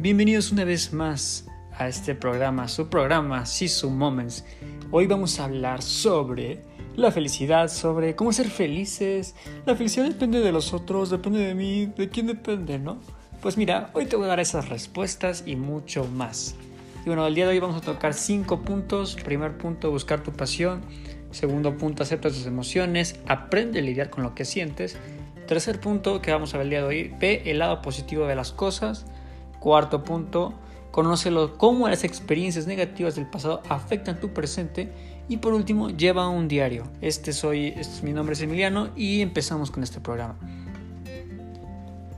Bienvenidos una vez más a este programa, su programa Sisu Moments. Hoy vamos a hablar sobre la felicidad, sobre cómo ser felices. La felicidad depende de los otros, depende de mí, de quién depende, ¿no? Pues mira, hoy te voy a dar esas respuestas y mucho más. Y bueno, el día de hoy vamos a tocar cinco puntos. Primer punto, buscar tu pasión. Segundo punto, acepta tus emociones, aprende a lidiar con lo que sientes. Tercer punto que vamos a ver el día de hoy, ve el lado positivo de las cosas. Cuarto punto, conócelo cómo las experiencias negativas del pasado afectan tu presente. Y por último, lleva un diario. Este soy, este mi nombre es Emiliano y empezamos con este programa.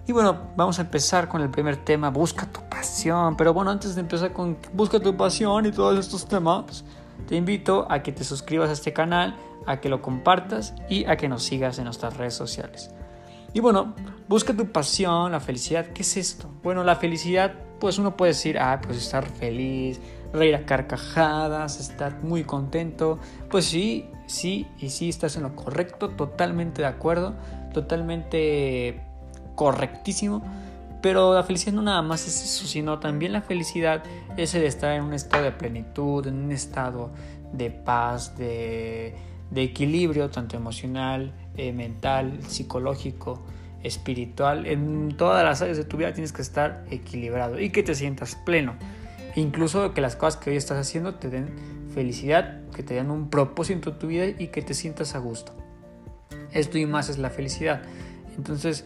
Y bueno, vamos a empezar con el primer tema, busca tu pasión. Pero bueno, antes de empezar con busca tu pasión y todos estos temas, te invito a que te suscribas a este canal, a que lo compartas y a que nos sigas en nuestras redes sociales. Y bueno, busca tu pasión, la felicidad. ¿Qué es esto? Bueno, la felicidad, pues uno puede decir, ah, pues estar feliz, reír a carcajadas, estar muy contento. Pues sí, sí y sí estás en lo correcto, totalmente de acuerdo, totalmente correctísimo. Pero la felicidad no nada más es eso, sino también la felicidad es el estar en un estado de plenitud, en un estado de paz, de, equilibrio, tanto emocional, eh, mental, psicológico, espiritual. En todas las áreas de tu vida tienes que estar equilibrado y que te sientas pleno. Incluso que las cosas que hoy estás haciendo te den felicidad, que te den un propósito en tu vida y que te sientas a gusto. Esto y más es la felicidad. Entonces,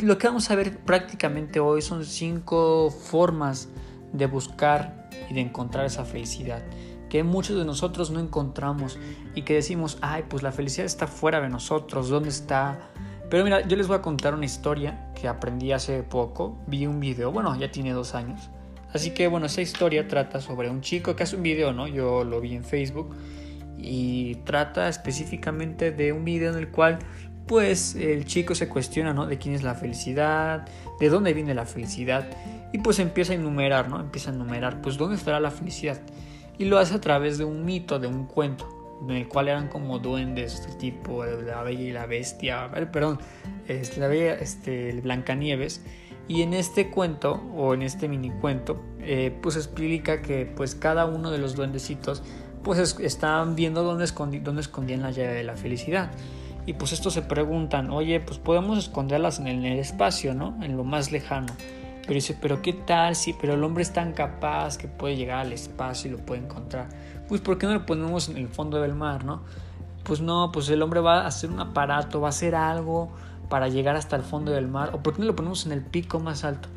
lo que vamos a ver prácticamente hoy son cinco formas de buscar y de encontrar esa felicidad que muchos de nosotros no encontramos y que decimos, ay, pues la felicidad está fuera de nosotros, ¿dónde está? Pero mira, yo les voy a contar una historia que aprendí hace poco, vi un video, bueno, ya tiene dos años. Así que bueno, esa historia trata sobre un chico que hace un video, ¿no? Yo lo vi en Facebook y trata específicamente de un video en el cual pues el chico se cuestiona, ¿no? De quién es la felicidad, de dónde viene la felicidad, y pues empieza a enumerar, ¿no? Empieza a enumerar, pues dónde estará la felicidad. Y lo hace a través de un mito, de un cuento, en el cual eran como duendes, este tipo, la bella y la bestia, perdón, este, la bella, este, el Blancanieves. Y en este cuento, o en este mini cuento, eh, pues explica que pues cada uno de los duendecitos, pues están viendo dónde, dónde escondían la llave de la felicidad. Y pues estos se preguntan, oye, pues podemos esconderlas en el, espacio, ¿no? En lo más lejano. Pero dice, pero ¿qué tal si, pero el hombre es tan capaz que puede llegar al espacio y lo puede encontrar? Pues ¿por qué no lo ponemos en el fondo del mar, no? Pues no, pues el hombre va a hacer un aparato, va a hacer algo para llegar hasta el fondo del mar. ¿O por qué no lo ponemos en el pico más alto?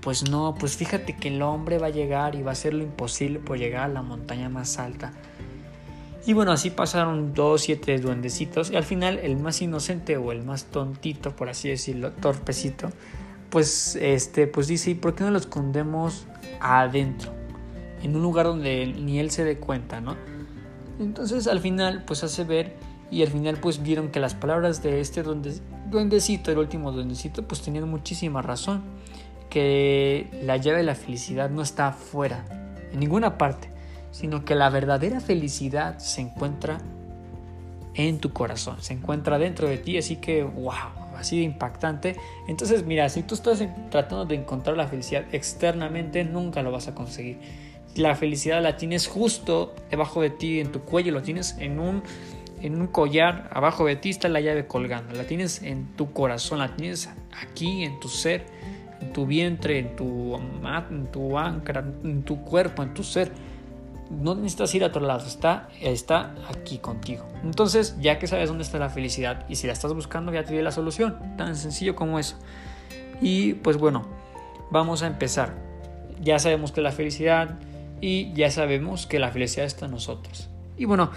Pues no, pues fíjate que el hombre va a llegar y va a hacer lo imposible por llegar a la montaña más alta. Y bueno, así pasaron dos, siete duendecitos. Y al final, el más inocente o el más tontito, por así decirlo, torpecito, pues, este, pues dice: ¿y por qué no lo escondemos adentro? En un lugar donde ni él se dé cuenta, ¿no? Entonces al final, pues hace ver. Y al final, pues vieron que las palabras de este duendecito, el último duendecito, pues tenían muchísima razón. Que la llave de la felicidad no está afuera, en ninguna parte sino que la verdadera felicidad se encuentra en tu corazón, se encuentra dentro de ti, así que wow, así de impactante. Entonces, mira, si tú estás tratando de encontrar la felicidad externamente, nunca lo vas a conseguir. La felicidad la tienes justo debajo de ti, en tu cuello, lo tienes en un, en un collar, abajo de ti está la llave colgando, la tienes en tu corazón, la tienes aquí, en tu ser, en tu vientre, en tu, en tu ancra, en tu cuerpo, en tu ser no necesitas ir a otro lado, está, está aquí contigo. Entonces, ya que sabes dónde está la felicidad y si la estás buscando, ya te di la solución. Tan sencillo como eso. Y pues bueno, vamos a empezar. Ya sabemos que la felicidad y ya sabemos que la felicidad está en nosotros. Y bueno,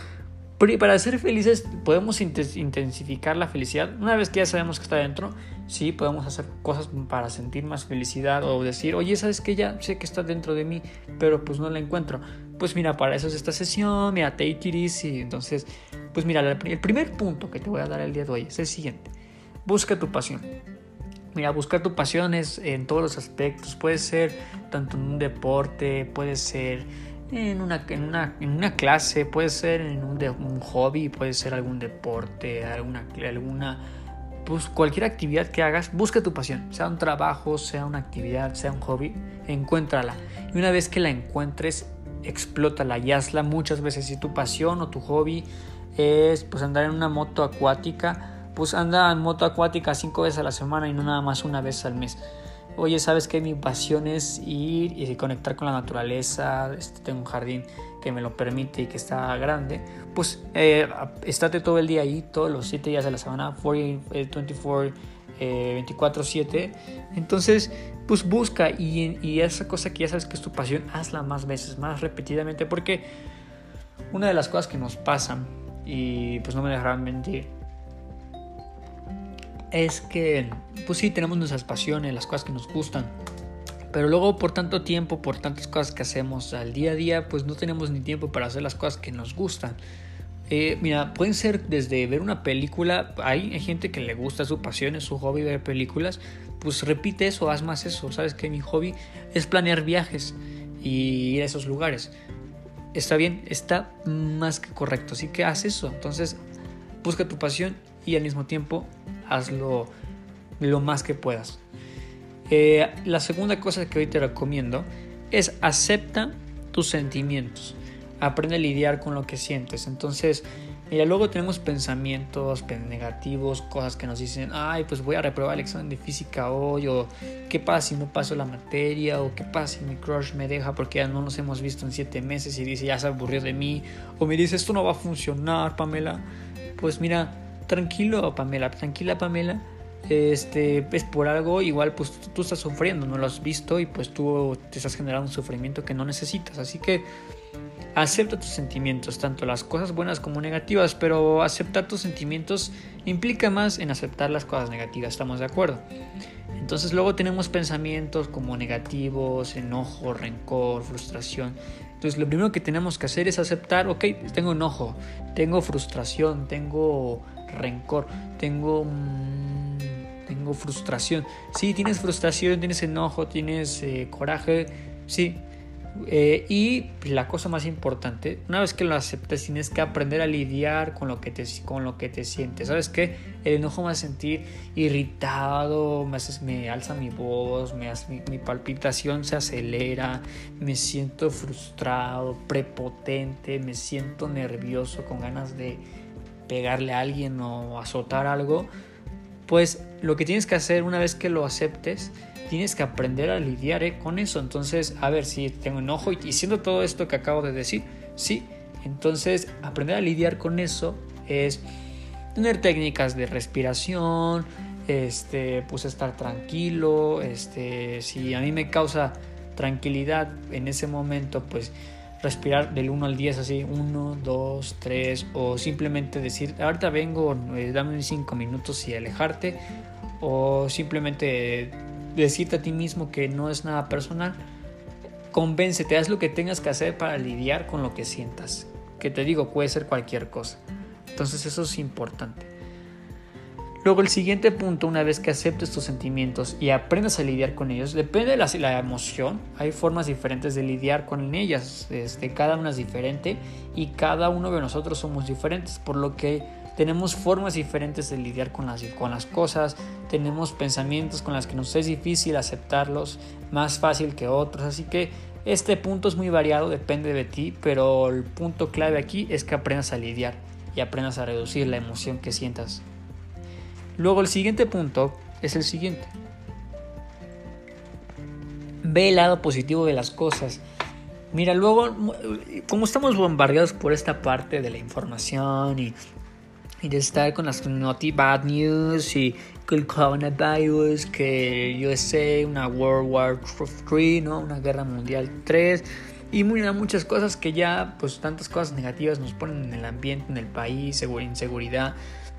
para ser felices podemos intensificar la felicidad. Una vez que ya sabemos que está dentro, sí, podemos hacer cosas para sentir más felicidad o decir, oye, sabes que ya sé que está dentro de mí, pero pues no la encuentro. Pues mira, para eso es esta sesión, mira, take it easy. Entonces, pues mira, el primer punto que te voy a dar el día de hoy es el siguiente. Busca tu pasión. Mira, buscar tu pasión es en todos los aspectos. Puede ser tanto en un deporte, puede ser en una, en una, en una clase, puede ser en un, un, hobby, puede ser algún deporte, alguna, alguna pues cualquier actividad que hagas, busca tu pasión, sea un trabajo, sea una actividad, sea un hobby, encuéntrala. Y una vez que la encuentres, explótala y hazla muchas veces. Si tu pasión o tu hobby es pues andar en una moto acuática, pues anda en moto acuática cinco veces a la semana y no nada más una vez al mes. Oye, ¿sabes que Mi pasión es ir y conectar con la naturaleza. Este, tengo un jardín que me lo permite y que está grande. Pues eh, estate todo el día ahí, todos los siete días de la semana, 24, 24-7. Eh, Entonces, pues busca y, y esa cosa que ya sabes que es tu pasión, hazla más veces, más repetidamente, porque una de las cosas que nos pasan, y pues no me dejarán mentir, es que, pues sí, tenemos nuestras pasiones, las cosas que nos gustan. Pero luego por tanto tiempo, por tantas cosas que hacemos al día a día, pues no tenemos ni tiempo para hacer las cosas que nos gustan. Eh, mira, pueden ser desde ver una película, hay, gente que le gusta su pasión, es su hobby ver películas, pues repite eso, haz más eso. Sabes que mi hobby es planear viajes y ir a esos lugares. Está bien, está más que correcto, así que haz eso. Entonces, busca tu pasión y al mismo tiempo hazlo lo más que puedas. Eh, la segunda cosa que hoy te recomiendo es acepta tus sentimientos. Aprende a lidiar con lo que sientes. Entonces, mira, luego tenemos pensamientos negativos, cosas que nos dicen, ay, pues voy a reprobar el examen de física hoy, o qué pasa si no paso la materia, o qué pasa si mi crush me deja porque ya no nos hemos visto en siete meses y dice, ya se aburrió de mí, o me dice, esto no va a funcionar, Pamela. Pues mira, tranquilo Pamela, tranquila Pamela, este, es por algo, igual pues tú, estás sufriendo, no lo has visto y pues tú te estás generando un sufrimiento que no necesitas, así que acepta tus sentimientos, tanto las cosas buenas como negativas, pero aceptar tus sentimientos implica más en aceptar las cosas negativas, ¿estamos de acuerdo? Entonces luego tenemos pensamientos como negativos, enojo, rencor, frustración. Entonces lo primero que tenemos que hacer es aceptar, ok, tengo enojo, tengo frustración, tengo rencor, tengo, mm, tengo frustración. Sí, tienes frustración, tienes enojo, tienes eh, coraje, sí. Eh, y la cosa más importante, una vez que lo aceptes, tienes que aprender a lidiar con lo que te, con lo que te sientes. ¿Sabes qué? El enojo me hace sentir irritado, me alza mi voz, me hace, mi palpitación se acelera, me siento frustrado, prepotente, me siento nervioso, con ganas de pegarle a alguien o azotar algo, pues lo que tienes que hacer una vez que lo aceptes, tienes que aprender a lidiar eh, con eso. Entonces, a ver si tengo enojo y, siendo todo esto que acabo de decir, sí. Entonces, aprender a lidiar con eso es tener técnicas de respiración, este, pues estar tranquilo, este, si a mí me causa tranquilidad en ese momento, pues respirar del 1 al 10 así, 1, 2, 3 o simplemente decir, ahorita vengo, eh, dame 5 minutos y alejarte o simplemente decirte a ti mismo que no es nada personal. Convéncete, haz lo que tengas que hacer para lidiar con lo que sientas. Que te digo, puede ser cualquier cosa. Entonces eso es importante. Luego el siguiente punto, una vez que aceptes tus sentimientos y aprendas a lidiar con ellos, depende de la, emoción, hay formas diferentes de lidiar con ellas, este, cada una es diferente y cada uno de nosotros somos diferentes, por lo que tenemos formas diferentes de lidiar con las, con las cosas, tenemos pensamientos con los que nos es difícil aceptarlos, más fácil que otros, así que este punto es muy variado, depende de ti, pero el punto clave aquí es que aprendas a lidiar y aprendas a reducir la emoción que sientas. Luego el siguiente punto es el siguiente. Ve el lado positivo de las cosas. Mira, luego, como estamos bombardeados por esta parte de la información y, y de estar con las noti bad news y el coronavirus, que yo sé, una World War 3, ¿no? una guerra mundial 3 y muchas cosas que ya, pues tantas cosas negativas nos ponen en el ambiente, en el país, inseguridad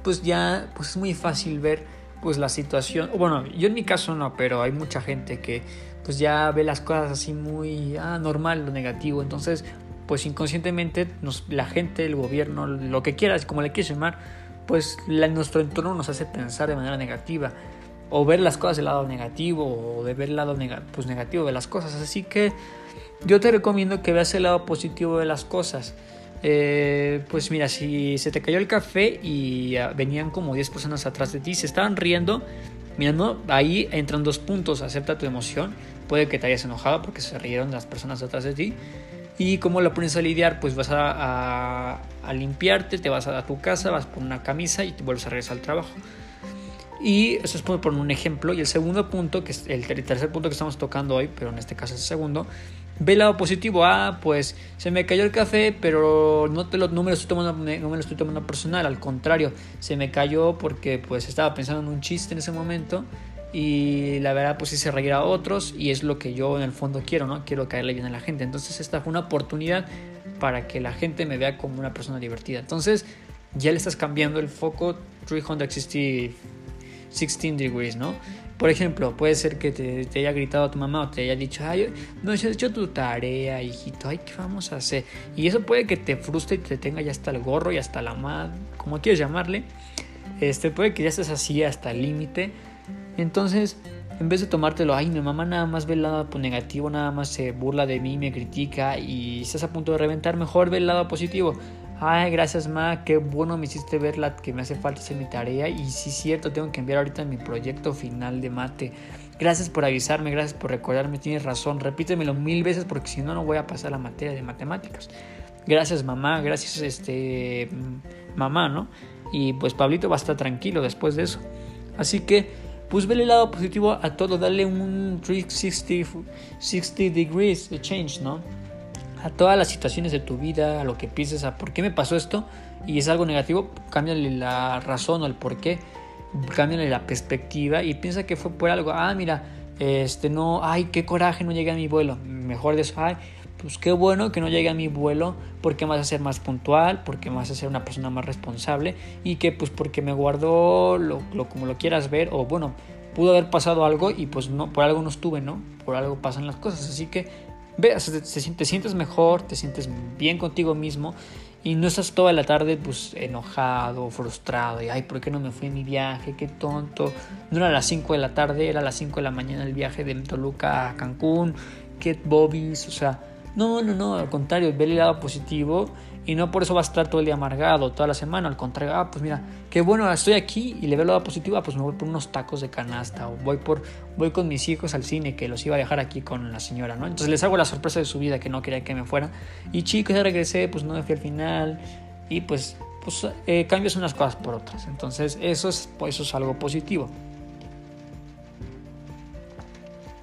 pues ya pues es muy fácil ver pues la situación, bueno, yo en mi caso no, pero hay mucha gente que pues ya ve las cosas así muy ah, normal, lo negativo, entonces pues inconscientemente nos, la gente, el gobierno, lo que quieras, como le quieras llamar, pues nuestro entorno nos hace pensar de manera negativa o ver las cosas del lado negativo o de ver el lado pues, negativo de las cosas. Así que yo te recomiendo que veas el lado positivo de las cosas. Eh, pues mira, si se te cayó el café y ah, venían como 10 personas atrás de ti, se estaban riendo, mira, no, ahí entran dos puntos, acepta tu emoción, puede que te hayas enojado porque se rieron las personas atrás de ti. ¿Y cómo lo pones a lidiar? Pues vas a, limpiarte, te vas a, a tu casa, vas por una camisa y te vuelves a regresar al trabajo. Y eso es por un ejemplo. Y el segundo punto, que es el tercer punto que estamos tocando hoy, pero en este caso es el segundo, Ve el lado positivo. Ah, pues se me cayó el café, pero no, te lo, no, me lo estoy tomando, no me lo estoy tomando personal. Al contrario, se me cayó porque pues estaba pensando en un chiste en ese momento. Y la verdad, pues hice reír a otros. Y es lo que yo en el fondo quiero, ¿no? Quiero caerle bien a la gente. Entonces, esta fue una oportunidad para que la gente me vea como una persona divertida. Entonces, ya le estás cambiando el foco 360 16 degrees, ¿no? Por ejemplo, puede ser que te, haya gritado a tu mamá o te haya dicho, ay, no has hecho tu tarea, hijito, ay, ¿qué vamos a hacer? Y eso puede que te frustre y te tenga ya hasta el gorro y hasta la madre, como quieres llamarle. Este, puede que ya estés así hasta el límite. Entonces, en vez de tomártelo, ay, mi mamá nada más ve el lado negativo, nada más se burla de mí, me critica y estás a punto de reventar, mejor ve el lado positivo. Ay, gracias, ma, qué bueno me hiciste ver la que me hace falta hacer mi tarea. Y sí, cierto, tengo que enviar ahorita mi proyecto final de mate. Gracias por avisarme, gracias por recordarme, tienes razón. Repítemelo mil veces porque si no, no voy a pasar la materia de matemáticas. Gracias, mamá, gracias, este, mamá, ¿no? Y pues Pablito va a estar tranquilo después de eso. Así que, pues vele el lado positivo a todo, dale un 360 60 degrees de change, ¿no? A todas las situaciones de tu vida, a lo que pienses, a por qué me pasó esto y es algo negativo, cámbiale la razón o el por qué, cámbiale la perspectiva y piensa que fue por algo. Ah, mira, este no, ay, qué coraje, no llegué a mi vuelo. Mejor de eso, ay, pues qué bueno que no llegue a mi vuelo porque me vas a ser más puntual, porque me vas a ser una persona más responsable y que pues porque me guardó lo, lo como lo quieras ver o bueno, pudo haber pasado algo y pues no, por algo no estuve, ¿no? Por algo pasan las cosas, así que Ve, te, sientes mejor, te sientes bien contigo mismo y no estás toda la tarde pues enojado, frustrado y ay, ¿por qué no me fui en mi viaje? Qué tonto. No era a las 5 de la tarde, era a las 5 de la mañana el viaje de Toluca a Cancún, qué bobbies, o sea, no, no, no, al contrario, ve el lado positivo y no por eso va a estar todo el día amargado, toda la semana. Al contrario, ah, pues mira, qué bueno, estoy aquí y le veo el lado positivo, ah, pues me voy por unos tacos de canasta o voy, por, voy con mis hijos al cine que los iba a dejar aquí con la señora, ¿no? Entonces les hago la sorpresa de su vida que no quería que me fuera. Y chicos, ya regresé, pues no me fui al final y pues, pues eh, cambias unas cosas por otras. Entonces eso es, pues, eso es algo positivo.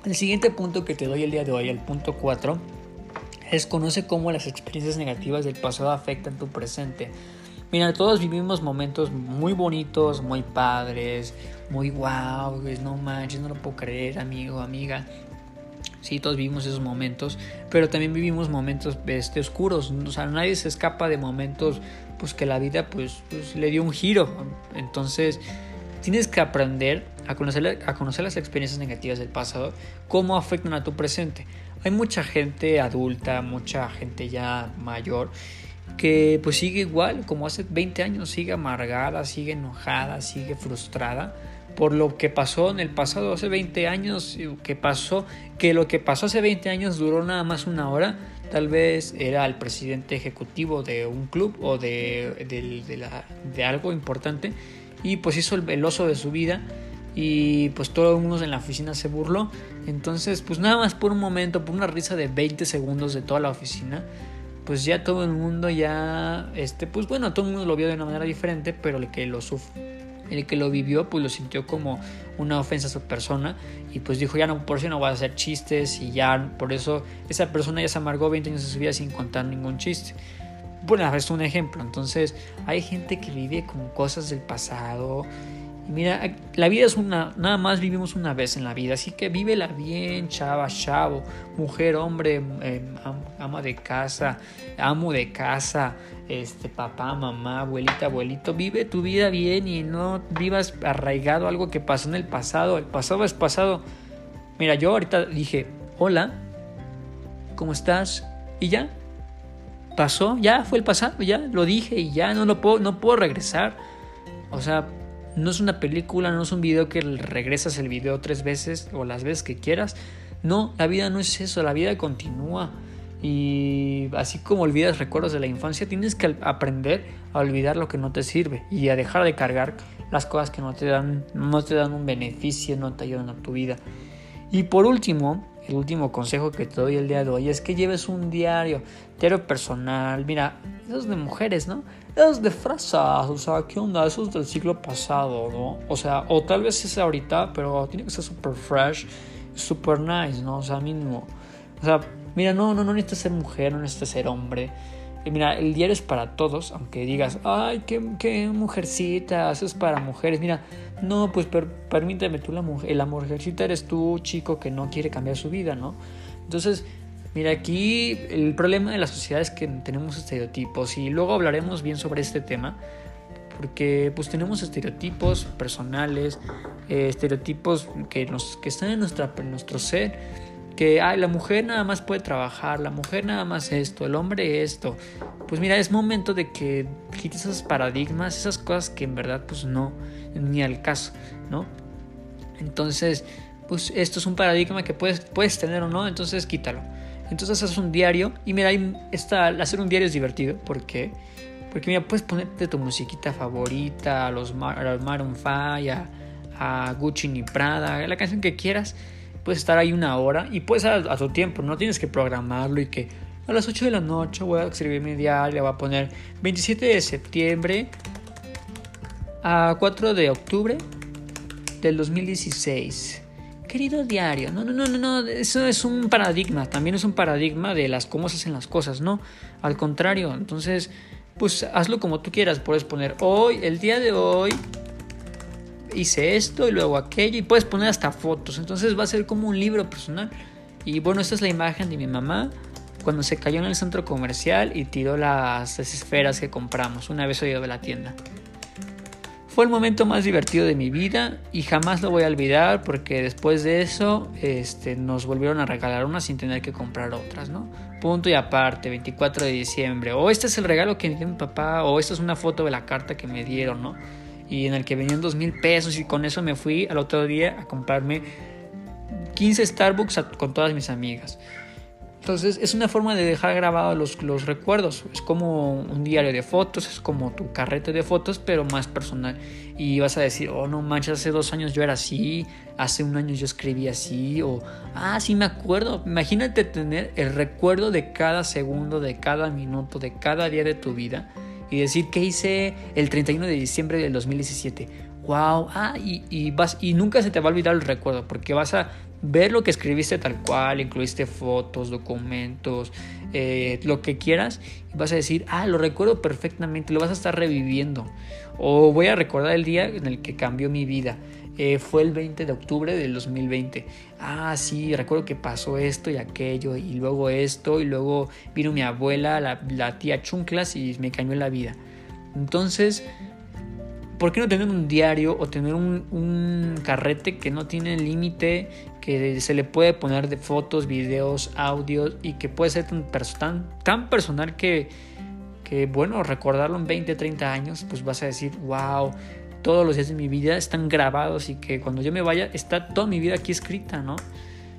El siguiente punto que te doy el día de hoy, el punto 4, es conoce cómo las experiencias negativas del pasado afectan tu presente. Mira, todos vivimos momentos muy bonitos, muy padres, muy wow, no manches, no lo puedo creer, amigo, amiga. Sí, todos vivimos esos momentos, pero también vivimos momentos este, oscuros. O sea, nadie se escapa de momentos pues que la vida pues, pues le dio un giro. Entonces, tienes que aprender a conocer, a conocer las experiencias negativas del pasado, cómo afectan a tu presente. Hay mucha gente adulta, mucha gente ya mayor que pues sigue igual, como hace 20 años, sigue amargada, sigue enojada, sigue frustrada por lo que pasó en el pasado hace 20 años, que pasó, que lo que pasó hace 20 años duró nada más una hora, tal vez era el presidente ejecutivo de un club o de, de, algo importante y pues hizo el, el oso de su vida y pues todo el mundo en la oficina se burló. Entonces, pues nada más por un momento, por una risa de 20 segundos de toda la oficina, pues ya todo el mundo ya, este, pues bueno, todo el mundo lo vio de una manera diferente, pero el que lo el que lo vivió, pues lo sintió como una ofensa a su persona y pues dijo, ya no, por eso no voy a hacer chistes y ya, por eso esa persona ya se amargó 20 años de su vida sin contar ningún chiste. Bueno, es un ejemplo. Entonces, hay gente que vive con cosas del pasado Mira, la vida es una, nada más vivimos una vez en la vida, así que vívela bien, chava, chavo, mujer, hombre, em, ama de casa, amo de casa, este, papá, mamá, abuelita, abuelito, vive tu vida bien y no vivas arraigado a algo que pasó en el pasado, el pasado es pasado. Mira, yo ahorita dije, hola, ¿cómo estás? Y ya, pasó, ya fue el pasado, ya lo dije y ya no lo puedo, no puedo regresar. O sea, no es una película, no es un video que regresas el video tres veces o las veces que quieras. No, la vida no es eso, la vida continúa. Y así como olvidas recuerdos de la infancia, tienes que aprender a olvidar lo que no te sirve y a dejar de cargar las cosas que no te dan, no te dan un beneficio, no te ayudan a tu vida. Y por último, el último consejo que te doy el día de hoy es que lleves un diario, diario personal. Mira, esos de mujeres, ¿no? Esos de frazas, o sea, ¿qué onda? Esos del siglo pasado, ¿no? O sea, o tal vez es ahorita, pero tiene que ser súper fresh, súper nice, ¿no? O sea, mínimo. O sea, mira, no, no, no necesitas ser mujer, no necesitas ser hombre. Y mira, el diario es para todos, aunque digas, ay, qué, qué mujercita, eso es para mujeres. Mira, no, pues permíteme, tú la mujer, la mujercita eres tú, chico, que no quiere cambiar su vida, ¿no? Entonces, mira, aquí el problema de la sociedad es que tenemos estereotipos y luego hablaremos bien sobre este tema, porque pues tenemos estereotipos personales, eh, estereotipos que, nos, que están en, nuestra, nuestro ser que ay, la mujer nada más puede trabajar, la mujer nada más esto, el hombre esto. Pues mira, es momento de que quites esos paradigmas, esas cosas que en verdad pues no, ni al caso, ¿no? Entonces, pues esto es un paradigma que puedes, puedes tener o no, entonces quítalo. Entonces haces un diario y mira, está, hacer un diario es divertido, ¿por qué? Porque mira, puedes ponerte tu musiquita favorita, a los, Maroon 5, a, a Gucci ni Prada, la canción que quieras puedes estar ahí una hora y puedes a, a, tu tiempo, no tienes que programarlo y que a las 8 de la noche voy a escribir mi diario, voy a poner 27 de septiembre a 4 de octubre del 2016. Querido diario, no, no, no, no, no, eso es un paradigma, también es un paradigma de las cómo se hacen las cosas, ¿no? Al contrario, entonces, pues hazlo como tú quieras, puedes poner hoy, el día de hoy, hice esto y luego aquello y puedes poner hasta fotos. Entonces va a ser como un libro personal. Y bueno, esta es la imagen de mi mamá cuando se cayó en el centro comercial y tiró las, esferas que compramos una vez oído de la tienda. Fue el momento más divertido de mi vida y jamás lo voy a olvidar porque después de eso este, nos volvieron a regalar unas sin tener que comprar otras, ¿no? Punto y aparte, 24 de diciembre. O este es el regalo que me dio mi papá, o esta es una foto de la carta que me dieron, ¿no? y en el que venían dos mil pesos y con eso me fui al otro día a comprarme 15 Starbucks con todas mis amigas. Entonces es una forma de dejar grabados los, los, recuerdos. Es como un diario de fotos, es como tu carrete de fotos, pero más personal. Y vas a decir, oh no manches, hace dos años yo era así, hace un año yo escribí así, o ah, sí me acuerdo. Imagínate tener el recuerdo de cada segundo, de cada minuto, de cada día de tu vida y decir qué hice el 31 de diciembre del 2017. Wow, ah, y, vas, y nunca se te va a olvidar el recuerdo, porque vas a ver lo que escribiste tal cual, incluiste fotos, documentos, eh, lo que quieras, y vas a decir, ah, lo recuerdo perfectamente, lo vas a estar reviviendo. O voy a recordar el día en el que cambió mi vida. Eh, fue el 20 de octubre del 2020. Ah, sí, recuerdo que pasó esto y aquello, y luego esto, y luego vino mi abuela, la, tía Chunclas, y me cambió la vida. Entonces, ¿por qué no tener un diario o tener un, carrete que no tiene límite, que se le puede poner de fotos, videos, audios y que puede ser tan, personal que, bueno, recordarlo en 20, 30 años, pues vas a decir, wow, todos los días de mi vida están grabados y que cuando yo me vaya está toda mi vida aquí escrita, ¿no?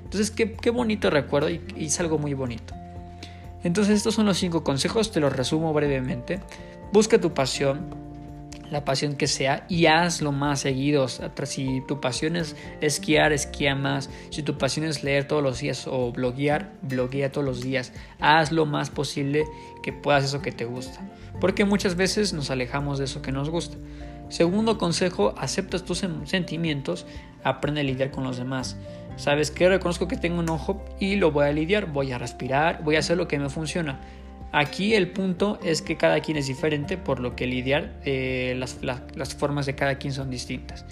Entonces, qué, qué bonito recuerdo y, es algo muy bonito. Entonces, estos son los cinco consejos, te los resumo brevemente. Busca tu pasión, la pasión que sea, y hazlo más seguido. Si tu pasión es esquiar, esquía más. Si tu pasión es leer todos los días o bloguear, bloguea todos los días. Haz lo más posible que puedas eso que te gusta. Porque muchas veces nos alejamos de eso que nos gusta. Segundo consejo, aceptas tus sentimientos, aprende a lidiar con los demás. Sabes que reconozco que tengo un ojo y lo voy a lidiar, voy a respirar, voy a hacer lo que me funciona. Aquí el punto es que cada quien es diferente, por lo que lidiar, eh, las, formas de cada quien son distintas.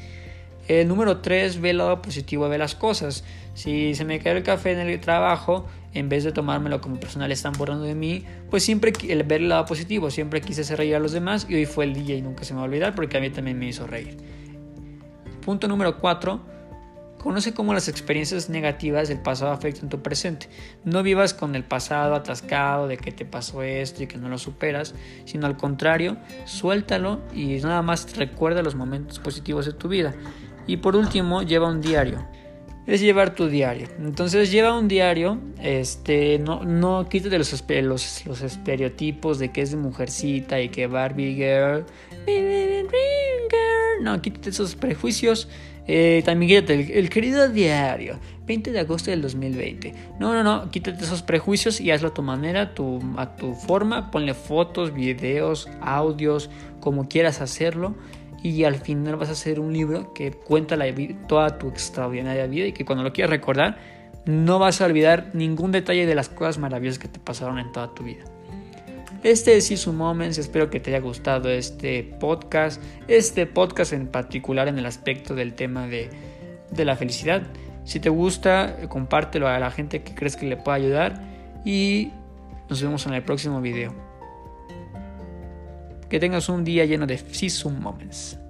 El número 3, ve el lado positivo de las cosas. Si se me cae el café en el trabajo, en vez de tomármelo como personal están borrando de mí, pues siempre el ver el lado positivo, siempre quise hacer reír a los demás y hoy fue el día y nunca se me va a olvidar porque a mí también me hizo reír. Punto número 4. Conoce cómo las experiencias negativas del pasado afectan tu presente. No vivas con el pasado atascado de que te pasó esto y que no lo superas, sino al contrario, suéltalo y nada más recuerda los momentos positivos de tu vida. Y por último, lleva un diario. es llevar tu diario. Entonces lleva un diario, este, no, no quítate los, los, los estereotipos de que es de mujercita y que Barbie girl, no, quítate esos prejuicios. Eh, también quítate el, querido diario, 20 de agosto del 2020. No, no, no, quítate esos prejuicios y hazlo a tu manera, tu, a tu forma. Ponle fotos, videos, audios, como quieras hacerlo y al final vas a hacer un libro que cuenta la, toda tu extraordinaria vida y que cuando lo quieras recordar no vas a olvidar ningún detalle de las cosas maravillosas que te pasaron en toda tu vida. Este es Isu Moments, espero que te haya gustado este podcast, este podcast en particular en el aspecto del tema de, de la felicidad. Si te gusta, compártelo a la gente que crees que le pueda ayudar y nos vemos en el próximo video. Que tengas un día lleno de Season Moments.